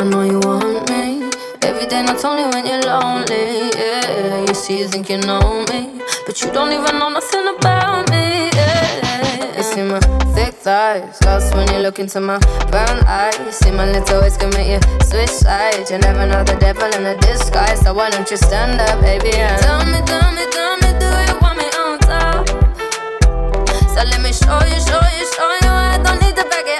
I know you want me. Every day, not only when you're lonely. Yeah, you see, you think you know me, but you don't even know nothing about me. Yeah, you see my thick thighs, lost when you look into my brown eyes. You see my little ways can make you switch sides. You never know the devil in a disguise, so why don't you stand up, baby? And tell me, tell me, tell me, do you want me on top? So let me show you, show you, show you. I don't need to back it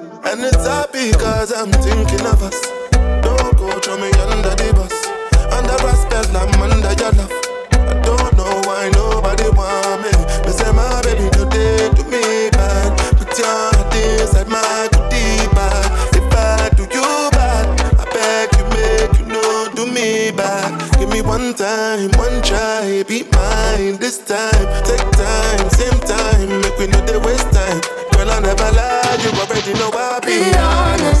And it's happy cause I'm thinking of us. Don't go throw me under the bus. Under a spell, I'm under your love. I don't know why nobody want me. Me say my baby today to me bad. Put your heart inside my goodie bag. If I do you bad, I beg you make you know do me bad. Give me one time, one try, be mine this time. Take time, same time, make we know they waste I never lie, you already know I be Be honest,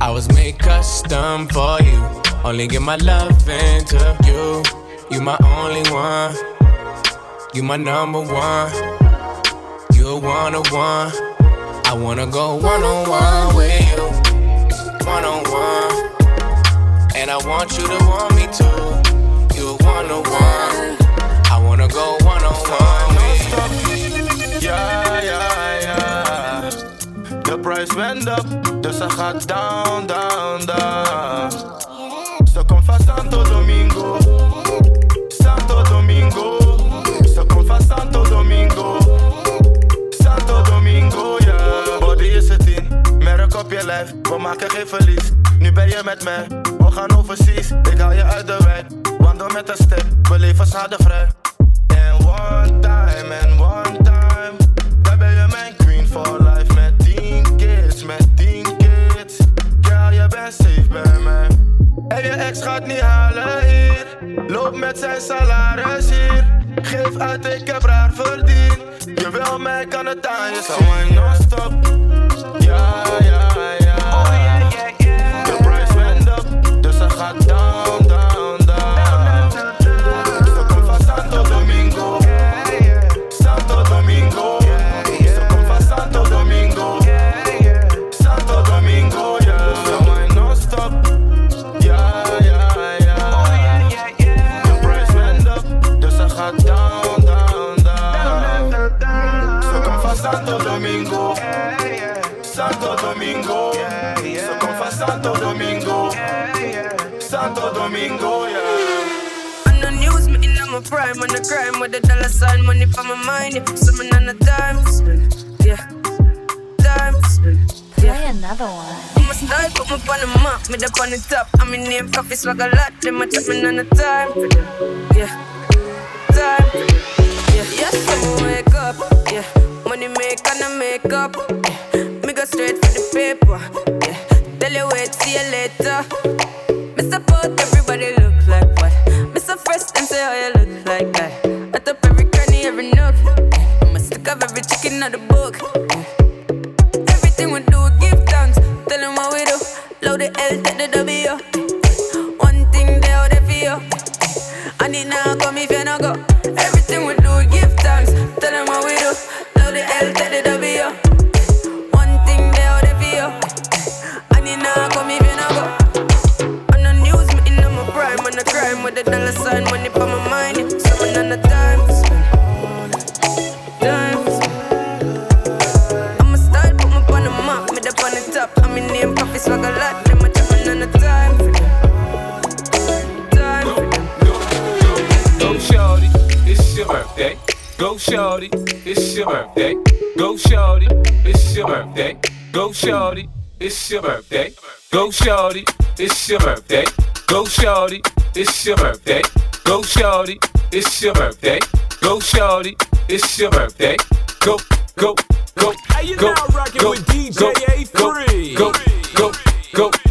I was made custom for you. Only give my love into you. You my only one. You my number one. You're one on one. I wanna go one on one with you. One on one. And I want you to want me too. You're one on one. I wanna go one on one with you. Ja, ja. De price went up, dus ze gaat down, down, down. Ze komt van Santo Domingo. Santo Domingo. Ze komt van Santo Domingo. Santo Domingo, ja. Body is het in, merk op je lijf. We maken geen verlies. Nu ben je met mij, we gaan overseas. Ik haal je uit de wijk, wandel met een step. We leven schadevrij. En one time, en one time. En je ex gaat niet halen hier. Loop met zijn salaris hier. Geef uit, ik heb raar verdiend. Je wil mij, kan het aan je. Zo mijn non-stop. Ja. my prime on the crime with the dollar sign money for my mind. Yeah. So yeah. Yeah. Play another one. I'm a style, put me on the map, me on the top. I'm in name, coffee swag a lot. Them me none of time yeah. Time wake up, yeah. Money make and I make up. Yeah. Me go straight for the paper, yeah. Tell you wait, see you later. Another book. It's your birthday. Go shorty, it's your birthday. Go shorty, it's your birthday. Go shorty, it's your birthday. Go, go, go, hey, you go, now rocking go, with DJ go, A3. Go, go, go, go, go,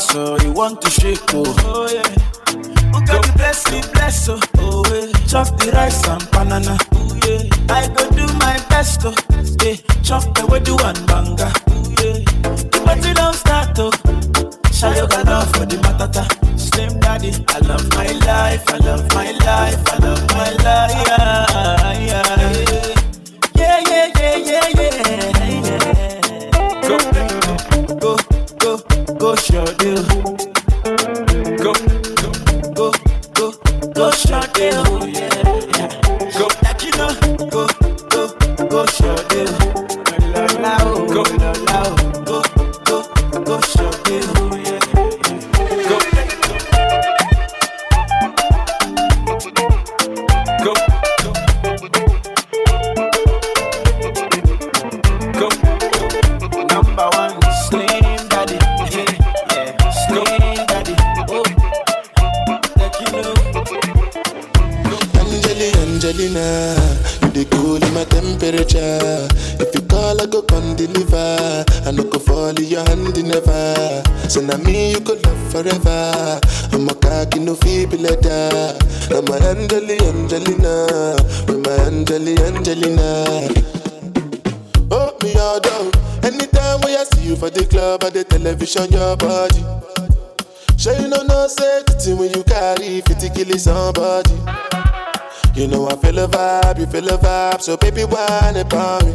so you want to shake, oh, oh yeah. Who got the bless me, bless, oh, oh yeah. Chop the rice and banana, oh yeah. I go do my best, oh, yeah. Chop the way do and banga, oh yeah. The party don't start, oh. Shayo got for the matata. Slim daddy, I love my life, I love my life, I love my life. Yeah, television, your body. Sure you know no safety when you carry 50 kill somebody. You know I feel a vibe, you feel a vibe, so baby whine about me.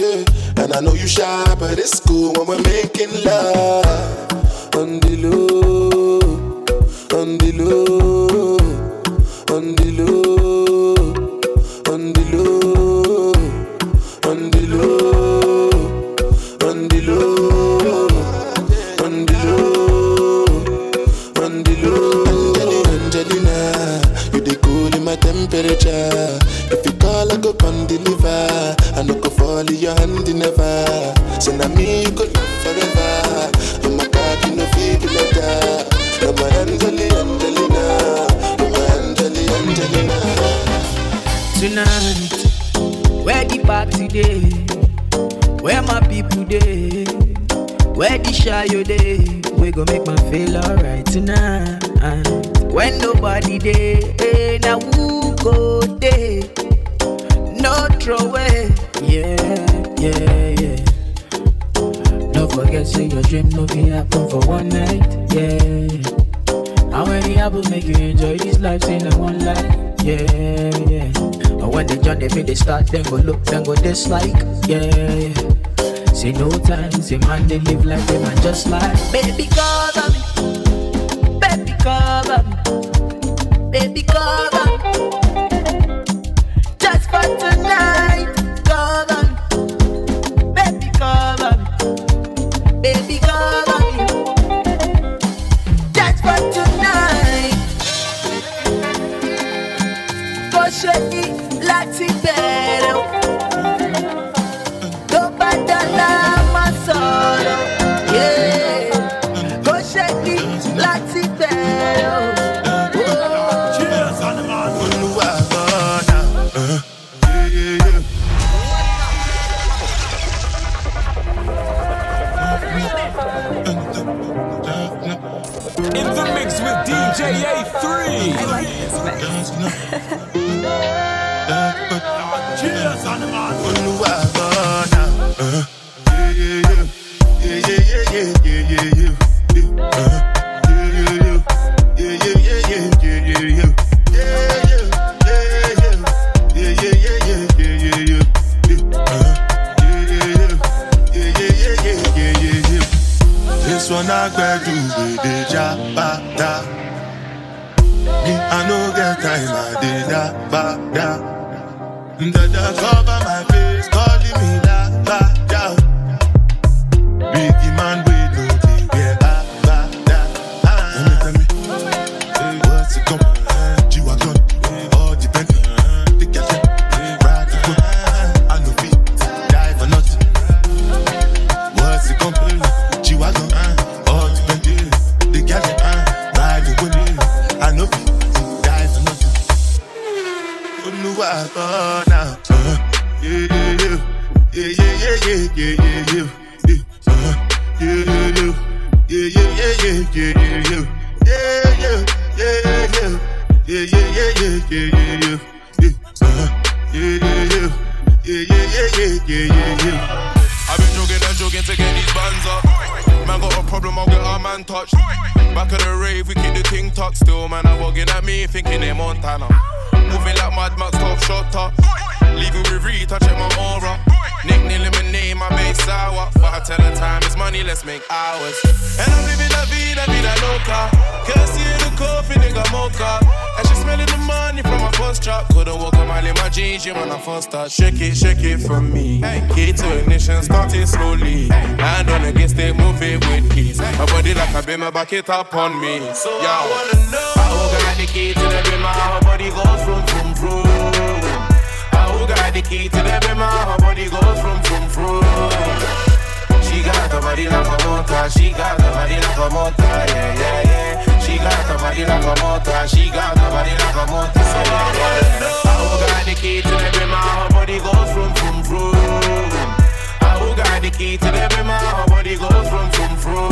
Yeah, and I know you shy, but it's cool when we're making love on the low, on the low, on the low, go in your hand never. So now me you go love forever. I'm a cocky no feeble letter. I'm a Angeli Angelina. I'm a Angeli Angelina. Tonight, where the party day? Where my people day? Where the shy you day? We gon' make my feel alright tonight. When nobody day, hey, eh, now who go day? No throw away, yeah, yeah. Don't forget, say your dream no be happen for one night, yeah. How many apples make you enjoy this life? Say no one life, yeah, yeah. And when they join, they make they start, then go look, then go dislike, yeah, yeah. Say no time, say man they live like they and just like Baby cover me, baby cover me, baby cover me ting tucked. Still, man, I'm walking at me, thinking they're Montana. Moving like Mad Max, top shotter. Leaving with Rita, check my aura. Nick eliminate my base sour. But I tell her time is money, let's make hours. And I'm living la vida, vida loca. Kirsty in the coffee, nigga mocha. And she smelling the money from my first drop. Couldn't walk a mile in my jeans, you when I first start. Shake it, shake it for me. Key to ignition, start it slowly. Hand on against it, move it with peace. My body like a beamer, back it up on me. So Yo. I wanna know. I How got the key to the beamer, how body goes got the key to the beamer, uh, how body goes from, from, from. She got the body like a motor, she got the body like a motor, yeah, yeah, yeah. She got the body like a motor, she got the body like a motor, yeah, yeah, yeah. How got the key to the beamer, uh, her body goes from, from, from. How got the key to the beamer, uh, her body goes from, from, from.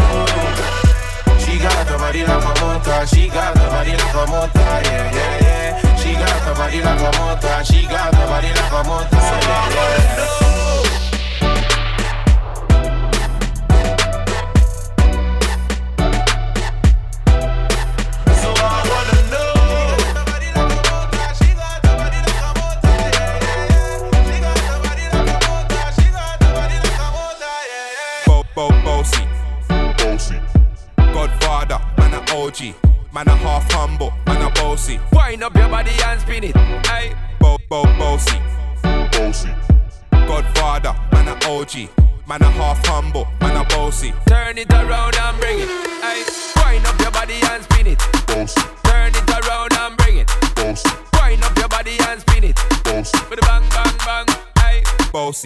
She got the body like a motor, she got the body like a motor, yeah, yeah, yeah. The body like a motor, she got like a. So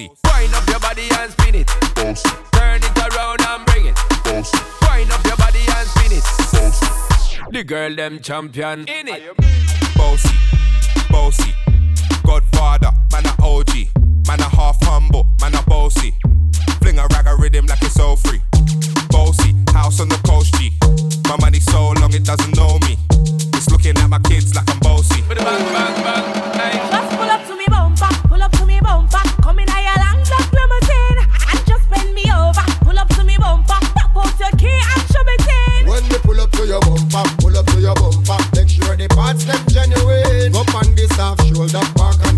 Bossy. Wind up your body and spin it. Bossy. Turn it around and bring it. Bossy. Wind up your body and spin it. The girl them champion in it. Bossy. Bossy. Godfather, man a OG. Man a half humble, man a bossy. Fling a rag a rhythm like it's all free. Bossy, house on the coast G. My money so long it doesn't know me. It's looking at my kids like I'm bossy. With a bang, bang, bang. Hey. hold up back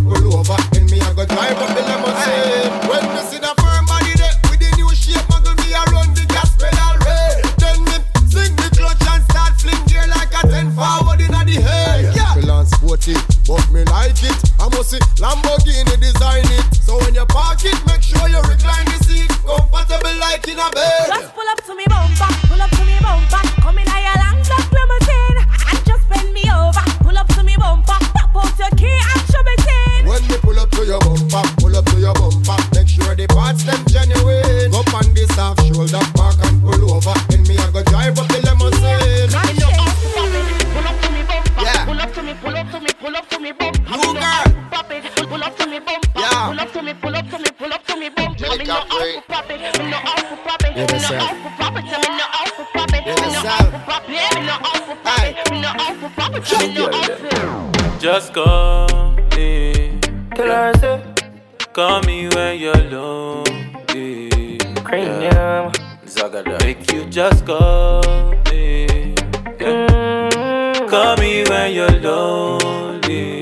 Just call me. Tell her I said. Call me when you're lonely. Cranium. Yeah. Zagada. Make you just call me. Yeah. Mm. Call me when you're lonely.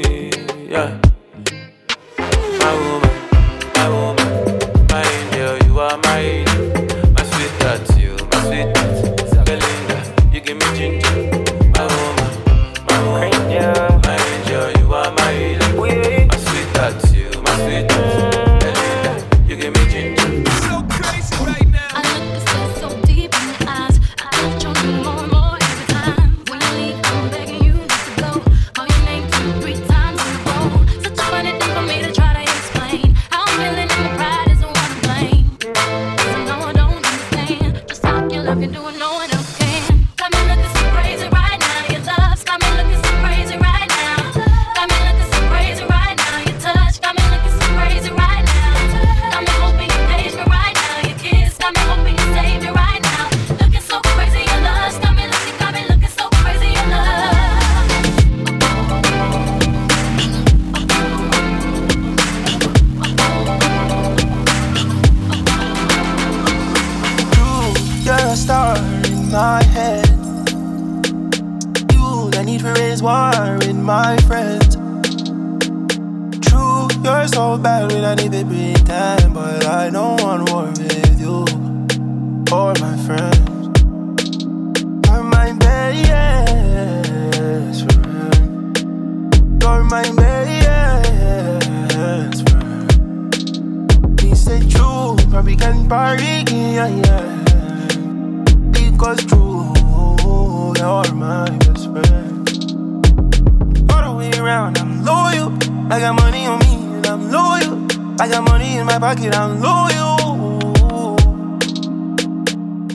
I got money in my pocket, I'm loyal.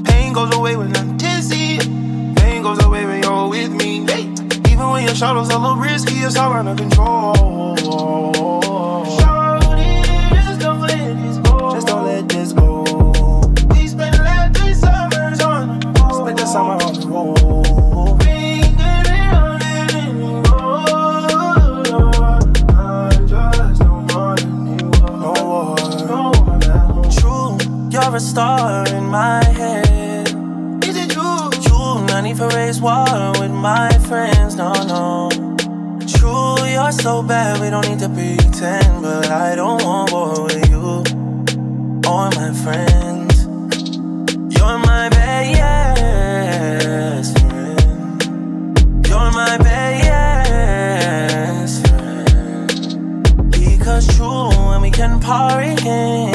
Pain goes away when I'm dizzy. Pain goes away when you're with me. Hey. Even when your shadows a little risky, it's all under control. a star in my head. Is it you? True, no need raise war with my friends, no, no. True, you're so bad, we don't need to pretend. But I don't want war with you or my friends. You're my best friend. You're my best friend. Because true, when we can party again.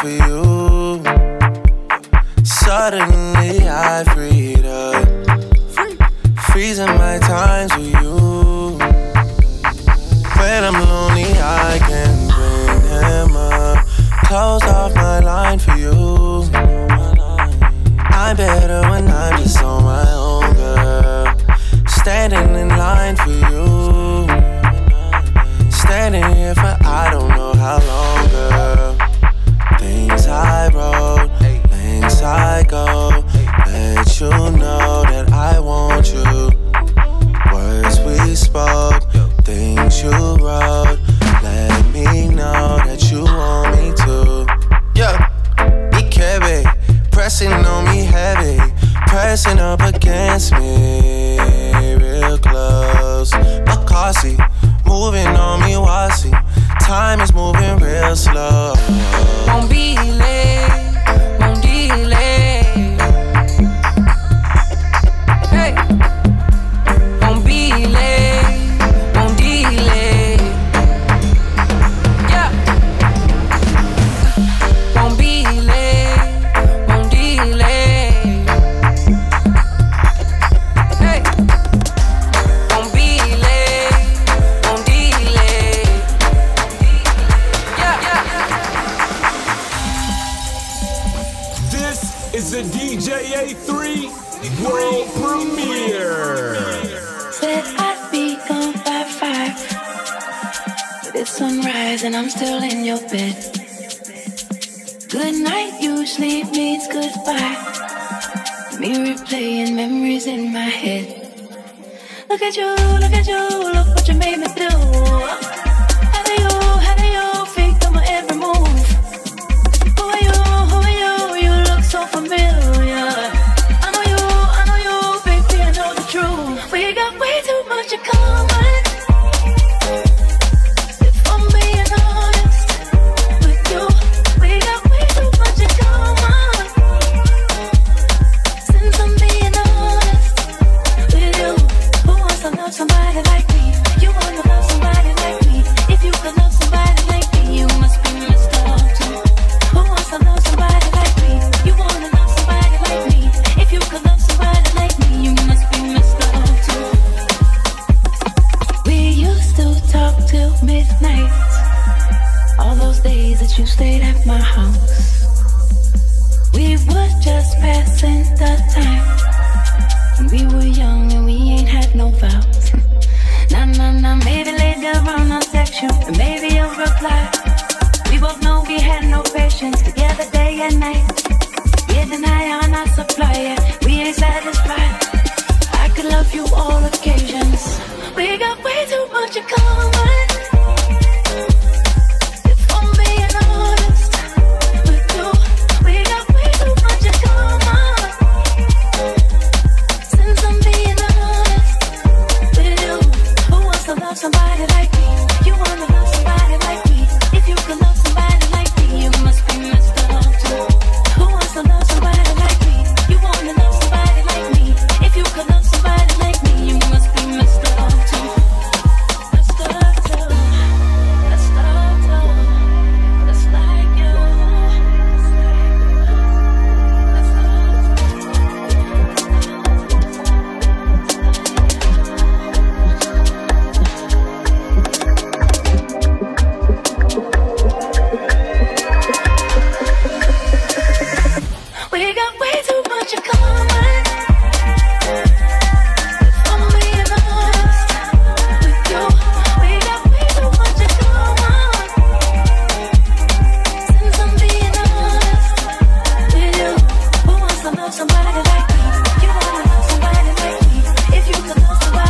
for you. Suddenly I freed up, freezing my times with you. When I'm lonely, I can bring him up. Close off my line for you. I'm better when I'm just on my own, girl. Standing in line for you. go. Let you know that I want you. Words we spoke, things you wrote. Let me know that you want me too. Yeah, Ikebe, pressing on me heavy, pressing up against me real close. Makasi, moving on me wasi. Time is moving real slow. Won't be late, won't delay. It's sunrise and I'm still in your bed. Good night usually means goodbye. Me replaying memories in my head. Look at you, look at you, look what you made me do. If you could lose the way